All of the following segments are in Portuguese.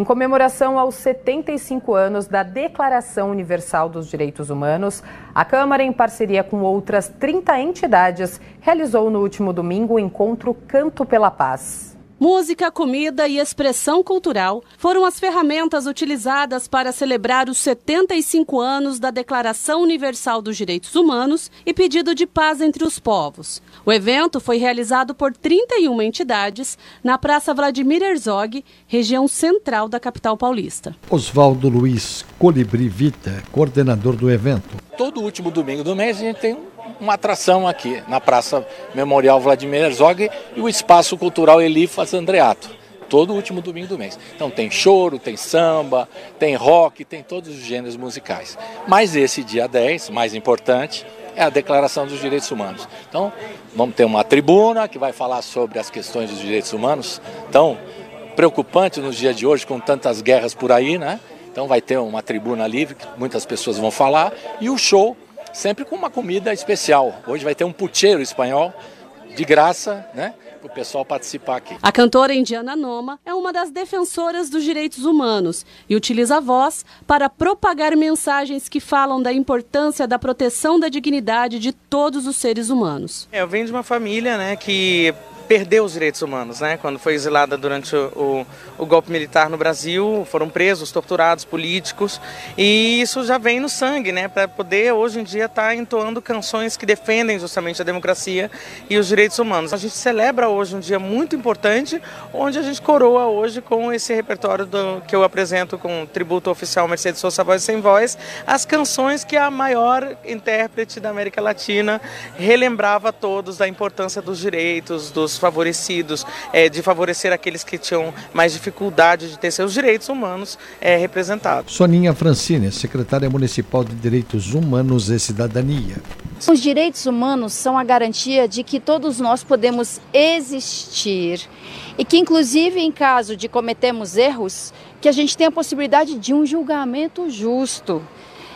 Em comemoração aos 75 anos da Declaração Universal dos Direitos Humanos, a Câmara, em parceria com outras 30 entidades, realizou no último domingo o encontro Canto pela Paz. Música, comida e expressão cultural foram as ferramentas utilizadas para celebrar os 75 anos da Declaração Universal dos Direitos Humanos e pedido de paz entre os povos. O evento foi realizado por 31 entidades na Praça Vladimir Herzog, região central da capital paulista. Oswaldo Luiz Colibri Vita, coordenador do evento. Todo último domingo do mês a gente tem uma atração aqui na Praça Memorial Vladimir Herzog e o Espaço Cultural Elifas Andreato, todo último domingo do mês. Então tem choro, tem samba, tem rock, tem todos os gêneros musicais. Mas esse dia 10, mais importante, é a Declaração dos Direitos Humanos. Então, vamos ter uma tribuna que vai falar sobre as questões dos direitos humanos. Então, preocupante nos dias de hoje, com tantas guerras por aí, né? Então vai ter uma tribuna livre, que muitas pessoas vão falar, e o show sempre com uma comida especial. Hoje vai ter um pucheiro espanhol de graça, né? Para o pessoal participar aqui. A cantora indiana Noma é uma das defensoras dos direitos humanos e utiliza a voz para propagar mensagens que falam da importância da proteção da dignidade de todos os seres humanos. É, eu venho de uma família né, que perdeu os direitos humanos, né? Quando foi exilada durante o, o, o, golpe militar no Brasil, foram presos, torturados, políticos, e isso já vem no sangue, né? Para poder hoje em dia estar tá entoando canções que defendem justamente a democracia e os direitos humanos. A gente celebra hoje um dia muito importante, onde a gente coroa hoje com esse repertório do, que eu apresento com o tributo oficial Mercedes Sosa Voz Sem Voz, as canções que a maior intérprete da América Latina relembrava a todos da importância dos direitos, dos favorecidos, é, de favorecer aqueles que tinham mais dificuldade de ter seus direitos humanos é, representados. Soninha Francine, secretária municipal de Direitos Humanos e Cidadania. Os direitos humanos são a garantia de que todos nós podemos existir e que, inclusive, em caso de cometermos erros, que a gente tenha a possibilidade de um julgamento justo.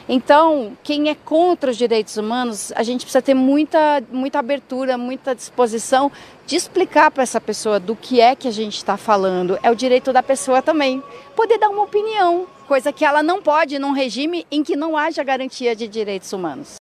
Então, quem é contra os direitos humanos, a gente precisa ter muita, muita abertura, muita disposição de explicar para essa pessoa do que é que a gente está falando. É o direito da pessoa também poder dar uma opinião, coisa que ela não pode num regime em que não haja garantia de direitos humanos.